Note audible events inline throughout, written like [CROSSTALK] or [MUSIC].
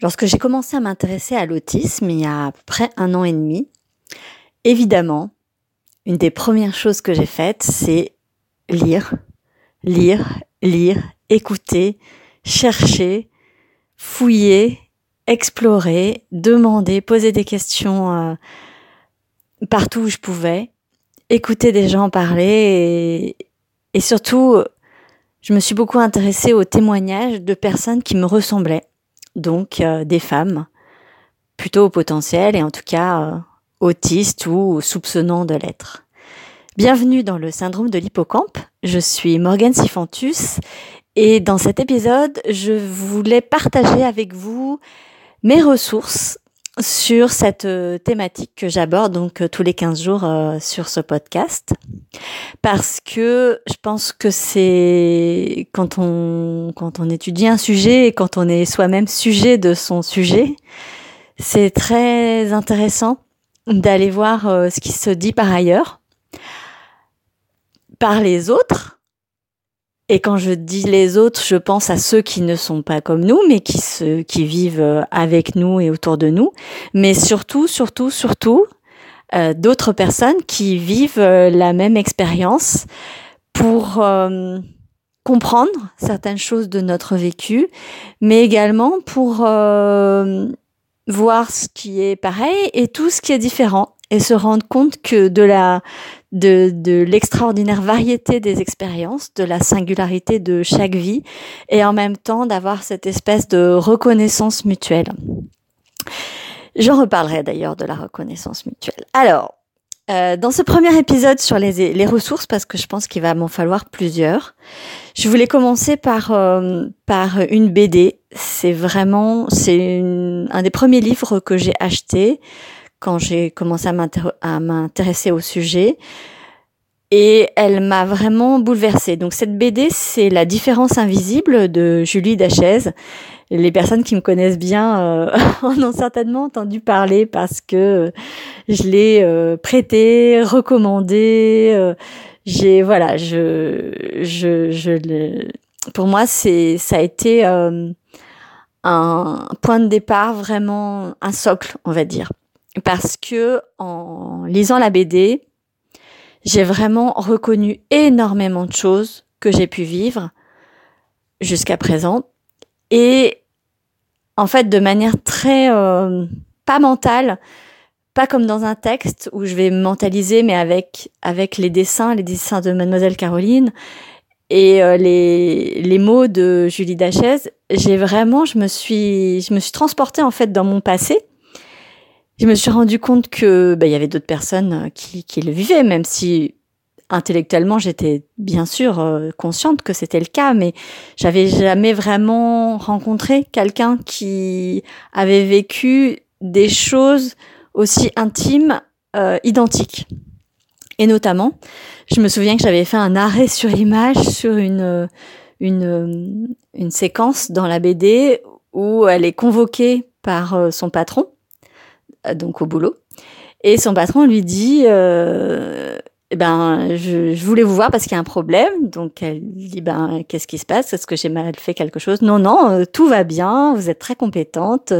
Lorsque j'ai commencé à m'intéresser à l'autisme il y a à peu près un an et demi, évidemment, une des premières choses que j'ai faites, c'est lire, lire, lire, écouter, chercher, fouiller, explorer, demander, poser des questions euh, partout où je pouvais, écouter des gens parler et, et surtout, je me suis beaucoup intéressée aux témoignages de personnes qui me ressemblaient donc euh, des femmes plutôt au potentiel et en tout cas euh, autistes ou soupçonnant de l'être. Bienvenue dans le syndrome de l'hippocampe. Je suis Morgane Sifantus et dans cet épisode, je voulais partager avec vous mes ressources sur cette euh, thématique que j'aborde donc euh, tous les 15 jours euh, sur ce podcast. Parce que je pense que c'est quand on quand on étudie un sujet et quand on est soi-même sujet de son sujet, c'est très intéressant d'aller voir ce qui se dit par ailleurs par les autres et quand je dis les autres, je pense à ceux qui ne sont pas comme nous, mais qui se, qui vivent euh, avec nous et autour de nous. Mais surtout, surtout, surtout, euh, d'autres personnes qui vivent euh, la même expérience pour comprendre certaines choses de notre vécu, mais également pour voir ce qui est pareil et tout ce qui est différent et se rendre compte que de la de, de l'extraordinaire variété des expériences, de la singularité de chaque vie, et en même temps d'avoir cette espèce de reconnaissance mutuelle. J'en reparlerai d'ailleurs de la reconnaissance mutuelle. Alors, euh, dans ce premier épisode sur les, les ressources, parce que je pense qu'il va m'en falloir plusieurs, je voulais commencer par euh, par une BD. C'est vraiment c'est un des premiers livres que j'ai acheté quand j'ai commencé à m'intéresser au sujet. Et elle m'a vraiment bouleversée. Donc cette BD, c'est La différence invisible de Julie Dachaise. Les personnes qui me connaissent bien euh, [LAUGHS] en ont certainement entendu parler parce que je l'ai euh, prêté, recommandé. Euh, j'ai voilà, je je je pour moi c'est ça a été un point de départ vraiment un socle, on va dire parce que en lisant la BD, j'ai vraiment reconnu énormément de choses que j'ai pu vivre jusqu'à présent. Et en fait de manière très euh, pas mentale, pas comme dans un texte où je vais mentaliser mais avec avec les dessins, les dessins de mademoiselle Caroline et euh, les les mots de Julie Dachaise, j'ai vraiment je me suis je me suis transportée en fait dans mon passé je me suis rendu compte que bah, il y avait d'autres personnes euh, qui, qui, le vivaient, même si intellectuellement j'étais bien sûr euh, consciente que c'était le cas, mais j'avais jamais vraiment rencontré quelqu'un qui avait vécu des choses aussi intimes, euh, identiques. Et notamment, je me souviens que j'avais fait un arrêt sur image sur une, une, une séquence dans la BD où elle est convoquée par son patron euh, donc au boulot. Et son patron lui dit, euh, eh ben, je, voulais vous voir parce qu'il y a un problème. Donc elle dit, ben, qu'est-ce qui se passe? Est-ce que j'ai mal fait quelque chose? Non, non, euh, tout va bien. Vous êtes très compétente.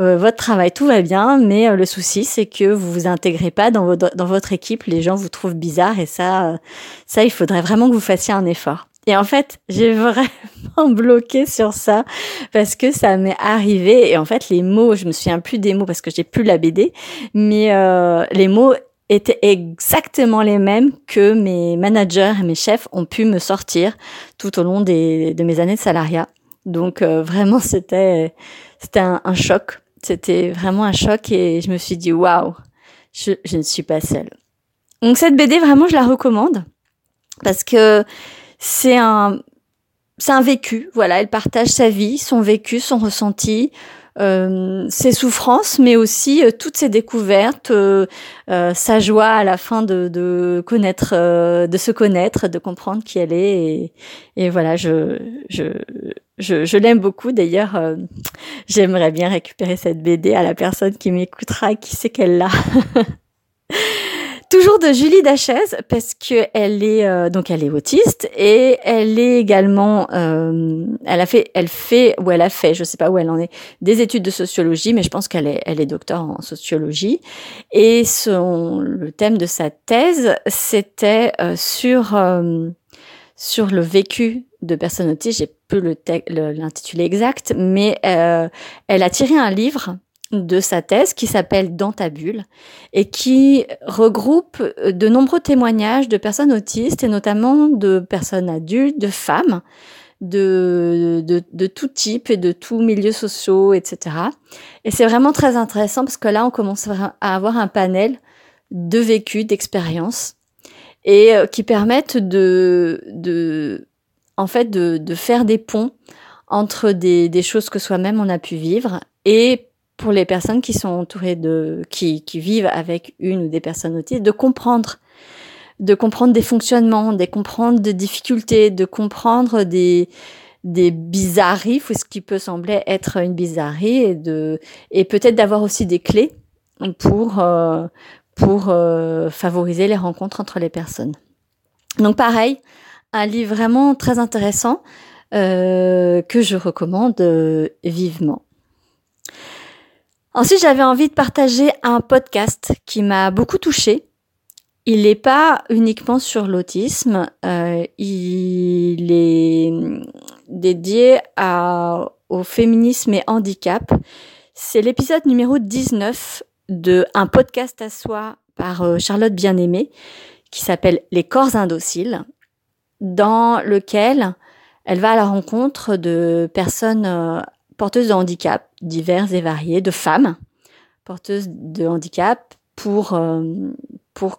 Euh, votre travail, tout va bien. Mais euh, le souci, c'est que vous vous intégrez pas dans votre, dans votre équipe. Les gens vous trouvent bizarre et ça, ça, il faudrait vraiment que vous fassiez un effort. Et en fait, j'ai [LAUGHS] vraiment bloqué sur ça parce que ça m'est arrivé. Et en fait, les mots, je me souviens plus des mots parce que j'ai plus la BD, mais euh, les mots étaient exactement les mêmes que mes managers et mes chefs ont pu me sortir tout au long des, de mes années de salariat. Donc euh, vraiment, c'était c'était un, choc. C'était vraiment un choc et je me suis dit waouh, je ne suis pas seule. Donc cette BD, vraiment, je la recommande parce que c'est un c'est un vécu. Voilà, elle partage sa vie, son vécu, son ressenti, euh, ses souffrances, mais aussi euh, toutes ses découvertes, euh, euh, sa joie à la fin de, de connaître, euh, de se connaître, de comprendre qui elle est. Et, et voilà, je je je, je l'aime beaucoup. D'ailleurs, j'aimerais bien récupérer cette BD à la personne qui m'écoutera, qui sait qu'elle l'a. [LAUGHS] Toujours de Julie Dachaise parce que elle est euh, donc elle est autiste et elle est également euh, elle a fait elle fait ou elle a fait je sais pas où elle en est des études de sociologie mais je pense qu'elle est elle est docteur en sociologie. Et son le thème de sa thèse c'était euh, sur sur le vécu de personnes autistes j'ai peu le l'intitulé exact mais elle a tiré un livre de sa thèse qui s'appelle Dans ta bulle et qui regroupe de nombreux témoignages de personnes autistes et notamment de personnes adultes, de femmes de, de, de tout type et de tous milieux sociaux, etc. Et c'est vraiment très intéressant parce que là, on commence à avoir un panel de vécus, d'expériences et euh, qui permettent de, de en fait, de, de faire des ponts entre des, des choses que soi-même on a pu vivre et pour les personnes qui sont entourées de, qui, vivent avec une ou des personnes autistes, de comprendre, de comprendre des fonctionnements, de comprendre des difficultés, de comprendre des, bizarreries ou ce qui peut sembler être une bizarrerie et peut-être d'avoir aussi des clés pour, euh, euh, favoriser les rencontres entre les personnes. Donc pareil, un livre vraiment très intéressant euh, que je recommande vivement. Ensuite, j'avais envie de partager un podcast qui m'a beaucoup touchée. Il n'est pas uniquement sur l'autisme, euh, il est dédié à, au féminisme et handicap. C'est l'épisode numéro 19 de un podcast à soi par euh, Charlotte Bien-Aimée qui s'appelle Les corps indociles, dans lequel elle va à la rencontre de personnes euh, porteuses de handicap divers et variés, de femmes porteuses de handicap pour, euh,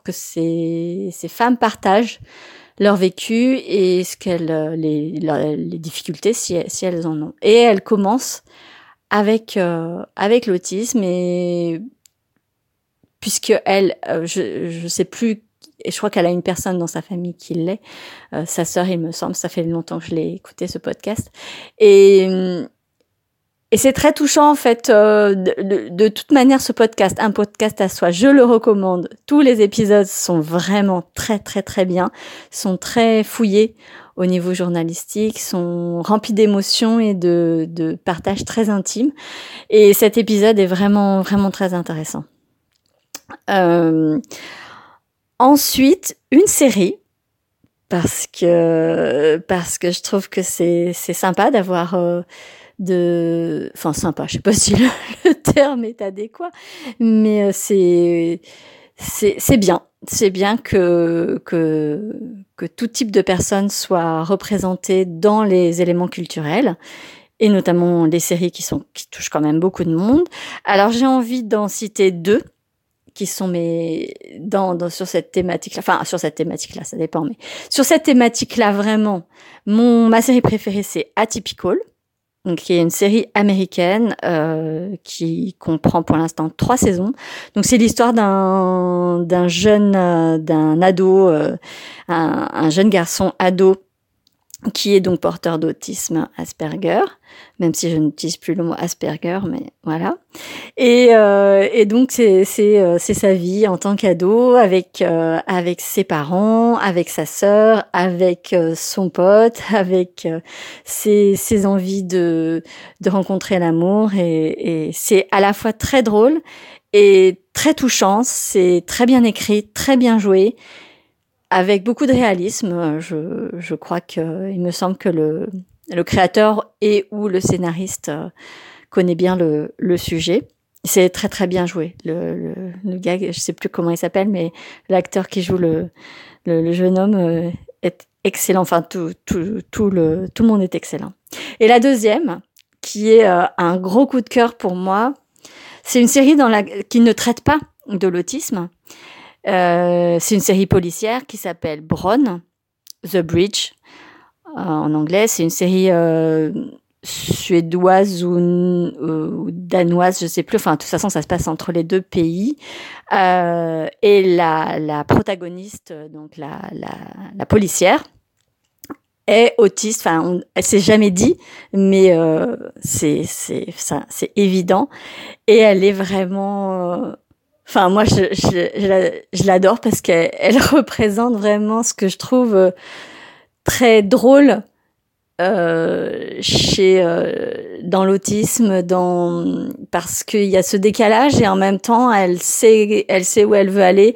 que ces, femmes partagent leur vécu et ce qu'elles, euh, les, difficultés si, elles en ont. Et elle commence avec, euh, l'autisme et puisque elle, je, je sais plus et je crois qu'elle a une personne dans sa famille qui l'est, sa sœur, il me semble. Ça fait longtemps que je l'ai écouté ce podcast. Et et c'est très touchant en fait. Euh, de, toute manière, ce podcast, un podcast à soi, je le recommande. Tous les épisodes sont vraiment très très très bien, sont très fouillés au niveau journalistique, sont remplis d'émotions et de, de partages très intimes. Et cet épisode est vraiment vraiment très intéressant. Euh, ensuite, une série parce que parce que je trouve que c'est c'est sympa d'avoir euh, de, enfin sympa, je sais pas [LAUGHS] si le, terme est adéquat, mais euh, c'est c'est bien, c'est bien que que que tout type de personnes soient représentées dans les éléments culturels et notamment les séries qui sont qui touchent quand même beaucoup de monde. Alors j'ai envie d'en citer deux qui sont mes dans, dans sur cette thématique là enfin sur cette thématique là ça dépend mais sur cette thématique là vraiment mon ma série préférée c'est Atypical donc qui est une série américaine euh, qui comprend pour l'instant trois saisons. Donc c'est l'histoire d'un d'un jeune euh, d'un ado, euh, un, un, jeune garçon ado qui est donc porteur d'autisme Asperger, même si je n'utilise plus le mot Asperger, mais voilà. Et, euh, et donc c'est euh, sa vie en tant qu'ado avec euh, avec ses parents, avec sa sœur, avec euh, son pote, [LAUGHS] avec ses ses envies de de rencontrer l'amour et, et c'est à la fois très drôle et très touchant. C'est très bien écrit, très bien joué avec beaucoup de réalisme. Je, je crois que il me semble que le, le créateur et ou le scénariste euh, connaît bien le, le sujet. C'est très très bien joué. Le, le, le, gars, je sais plus comment il s'appelle, mais l'acteur qui joue le, le, jeune homme euh, est excellent. Enfin, tout, tout, tout, le, tout le monde est excellent. Et la deuxième, qui est euh, un gros coup de cœur pour moi, c'est une série dans la, qui ne traite pas de l'autisme, euh, c'est une série policière qui s'appelle Bron, The Bridge euh, en anglais. C'est une série euh, suédoise ou, danoise, je sais plus. Enfin, de toute façon, ça se passe entre les deux pays. Et la, protagoniste, donc la, policière, est autiste. Enfin, on, elle s'est jamais dit, mais c'est évident. Et elle est vraiment Enfin, moi, je, je, je l'adore parce qu'elle [LAUGHS] elle représente vraiment ce que je trouve euh, très drôle euh, chez euh, dans l'autisme, dans parce qu'il y a ce décalage et en même temps, elle sait, elle sait où elle veut aller.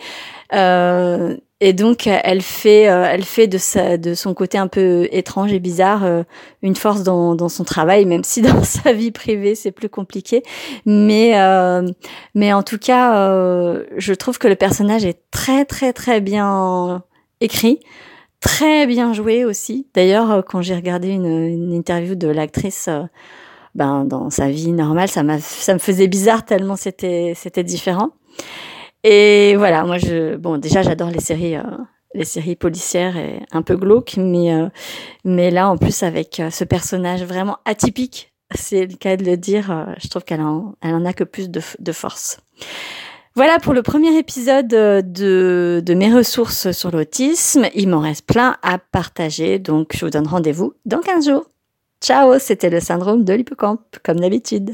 Euh, et donc, elle fait, euh, elle fait de, sa, de son côté un peu étrange et bizarre euh, une force dans, dans son travail, même si dans [LAUGHS] sa vie privée c'est plus compliqué. Mais, euh, mais en tout cas, je trouve que le personnage est très très très bien écrit, très bien joué aussi. D'ailleurs, quand j'ai regardé une, une, interview de l'actrice. ben, dans sa vie normale, ça, ça me faisait bizarre tellement c'était, c'était différent. Et voilà, moi je bon déjà j'adore les séries euh, les séries policières et un peu glauques, mais euh, mais là en plus avec euh, ce personnage vraiment atypique, c'est le cas de le dire, je trouve qu'elle en elle en a que plus de, de force. Voilà pour le premier épisode de, de mes ressources sur l'autisme. Il m'en reste plein à partager, donc je vous donne rendez-vous dans 15 jours. Ciao, c'était le syndrome de l'hippocampe, comme d'habitude.